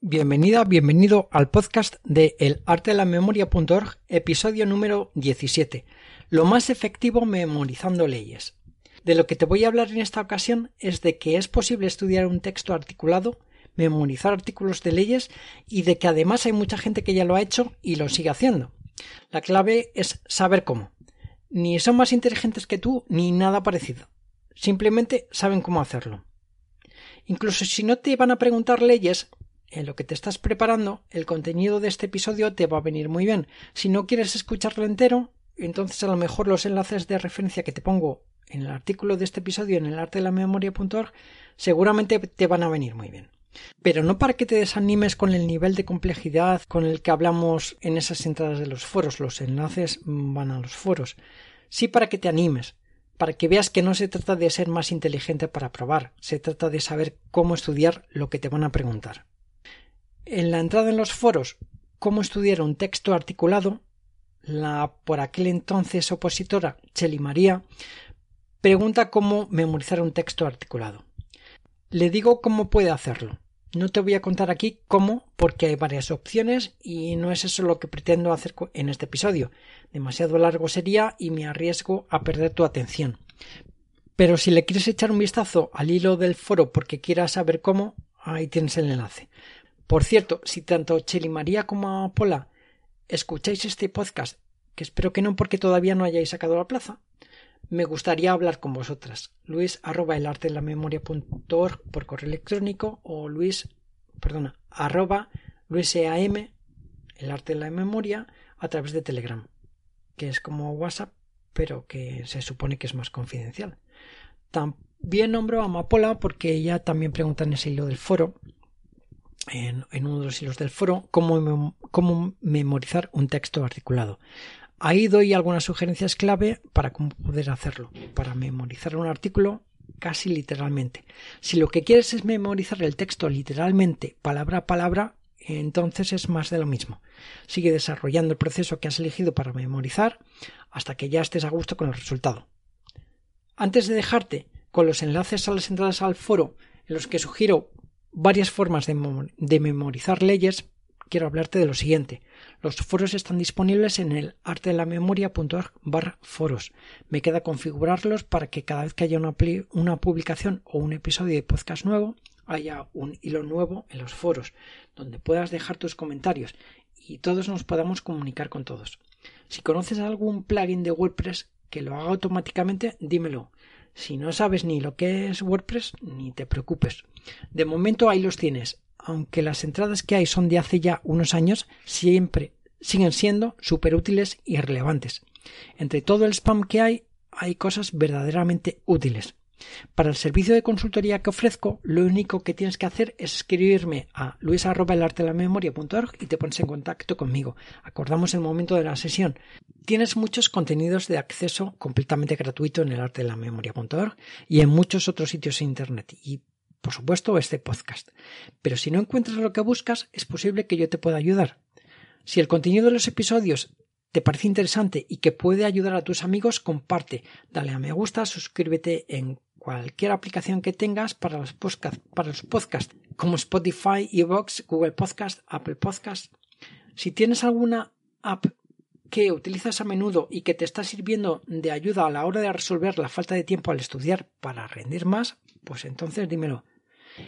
Bienvenida, bienvenido al podcast de elartelamemoria.org, episodio número 17. Lo más efectivo memorizando leyes. De lo que te voy a hablar en esta ocasión es de que es posible estudiar un texto articulado, memorizar artículos de leyes y de que además hay mucha gente que ya lo ha hecho y lo sigue haciendo. La clave es saber cómo. Ni son más inteligentes que tú ni nada parecido. Simplemente saben cómo hacerlo. Incluso si no te van a preguntar leyes, en lo que te estás preparando, el contenido de este episodio te va a venir muy bien. Si no quieres escucharlo entero, entonces a lo mejor los enlaces de referencia que te pongo en el artículo de este episodio en el arte de la memoria.org seguramente te van a venir muy bien. Pero no para que te desanimes con el nivel de complejidad con el que hablamos en esas entradas de los foros, los enlaces van a los foros. Sí para que te animes, para que veas que no se trata de ser más inteligente para probar, se trata de saber cómo estudiar lo que te van a preguntar. En la entrada en los foros Cómo estudiar un texto articulado, la por aquel entonces opositora Cheli María pregunta cómo memorizar un texto articulado. Le digo cómo puede hacerlo. No te voy a contar aquí cómo, porque hay varias opciones y no es eso lo que pretendo hacer en este episodio. Demasiado largo sería y me arriesgo a perder tu atención. Pero si le quieres echar un vistazo al hilo del foro porque quieras saber cómo, ahí tienes el enlace. Por cierto, si tanto Cheli María como Pola escucháis este podcast, que espero que no porque todavía no hayáis sacado la plaza, me gustaría hablar con vosotras. Luis arroba el arte de la memoria por correo electrónico o Luis, perdona, arroba el arte de la memoria, a través de Telegram, que es como WhatsApp, pero que se supone que es más confidencial. También nombro a Amapola porque ella también pregunta en ese hilo del foro en, uno de los hilos del foro cómo, cómo memorizar un texto articulado. Ahí doy algunas sugerencias clave para cómo poder hacerlo, para memorizar un artículo casi literalmente. Si lo que quieres es memorizar el texto literalmente, palabra a palabra, entonces es más de lo mismo. Sigue desarrollando el proceso que has elegido para memorizar hasta que ya estés a gusto con el resultado. Antes de dejarte con los enlaces a las entradas al foro en los que sugiero varias formas de, memorizar leyes, quiero hablarte de lo siguiente. Los foros están disponibles en el artelamemoria.org barra foros. Me queda configurarlos para que cada vez que haya una, una publicación o un episodio de podcast nuevo, haya un hilo nuevo en los foros, donde puedas dejar tus comentarios y todos nos podamos comunicar con todos. Si conoces algún plugin de WordPress que lo haga automáticamente, dímelo. Si no sabes ni lo que es WordPress, ni te preocupes. De momento ahí los tienes. Aunque las entradas que hay son de hace ya unos años, siempre siguen siendo súper útiles y relevantes. Entre todo el spam que hay, hay cosas verdaderamente útiles. Para el servicio de consultoría que ofrezco, lo único que tienes que hacer es escribirme a luis.elartelamemoria.org y te pones en contacto conmigo. Acordamos el momento de la sesión. Tienes muchos contenidos de acceso completamente gratuito en el arte de la memoria.org y en muchos otros sitios de internet y por supuesto este podcast. Pero si no encuentras lo que buscas, es posible que yo te pueda ayudar. Si el contenido de los episodios te parece interesante y que puede ayudar a tus amigos, comparte, dale a me gusta, suscríbete en cualquier aplicación que tengas para los podcasts, para los podcasts como Spotify, Evox, Google Podcast, Apple Podcast. Si tienes alguna app que utilizas a menudo y que te está sirviendo de ayuda a la hora de resolver la falta de tiempo al estudiar para rendir más, pues entonces dímelo.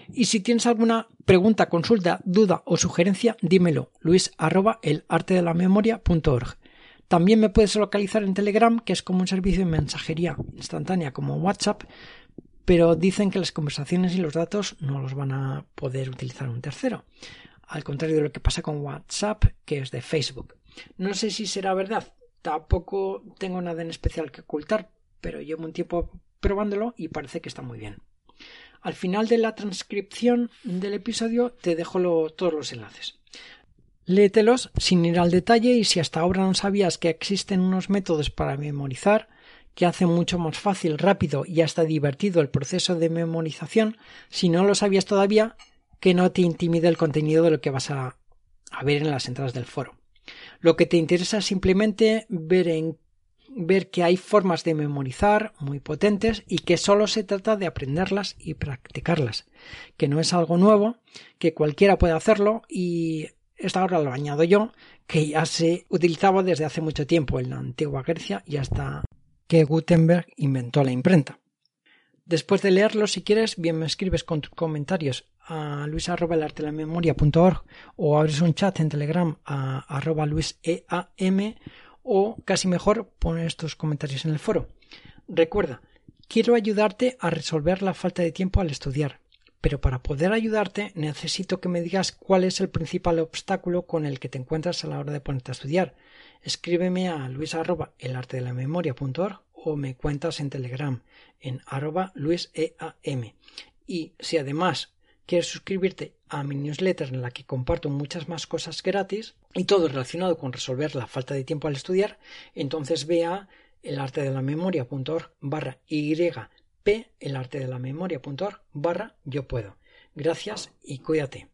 Y si tienes alguna pregunta, consulta, duda o sugerencia, dímelo. Luis arroba el arte de la memoria.org. También me puedes localizar en Telegram, que es como un servicio de mensajería instantánea como WhatsApp, pero dicen que las conversaciones y los datos no los van a poder utilizar un tercero, al contrario de lo que pasa con WhatsApp, que es de Facebook. No sé si será verdad, tampoco tengo nada en especial que ocultar, pero llevo un tiempo probándolo y parece que está muy bien. Al final de la transcripción del episodio te dejo todos los enlaces. Léetelos sin ir al detalle y si hasta ahora no sabías que existen unos métodos para memorizar que hacen mucho más fácil, rápido y hasta divertido el proceso de memorización, si no lo sabías todavía, que no te intimide el contenido de lo que vas a, a ver en las entradas del foro. Lo que te interesa es simplemente ver en ver que hay formas de memorizar muy potentes y que solo se trata de aprenderlas y practicarlas, que no es algo nuevo, que cualquiera puede hacerlo y esta ahora lo añado yo, que ya se utilizaba desde hace mucho tiempo en la antigua Grecia y hasta que Gutenberg inventó la imprenta. Después de leerlo, si quieres, bien me escribes con tus comentarios a luis.elartelamemoria.org o abres un chat en Telegram a arroba luiseam o casi mejor pones tus comentarios en el foro. Recuerda, quiero ayudarte a resolver la falta de tiempo al estudiar, pero para poder ayudarte necesito que me digas cuál es el principal obstáculo con el que te encuentras a la hora de ponerte a estudiar. Escríbeme a luis arroba o me cuentas en Telegram en arroba luiseam. Y si además quieres suscribirte a mi newsletter en la que comparto muchas más cosas gratis y todo relacionado con resolver la falta de tiempo al estudiar, entonces ve a elartedelamemoria.org barra yp elartedelamemoria.org barra yo puedo. Gracias y cuídate.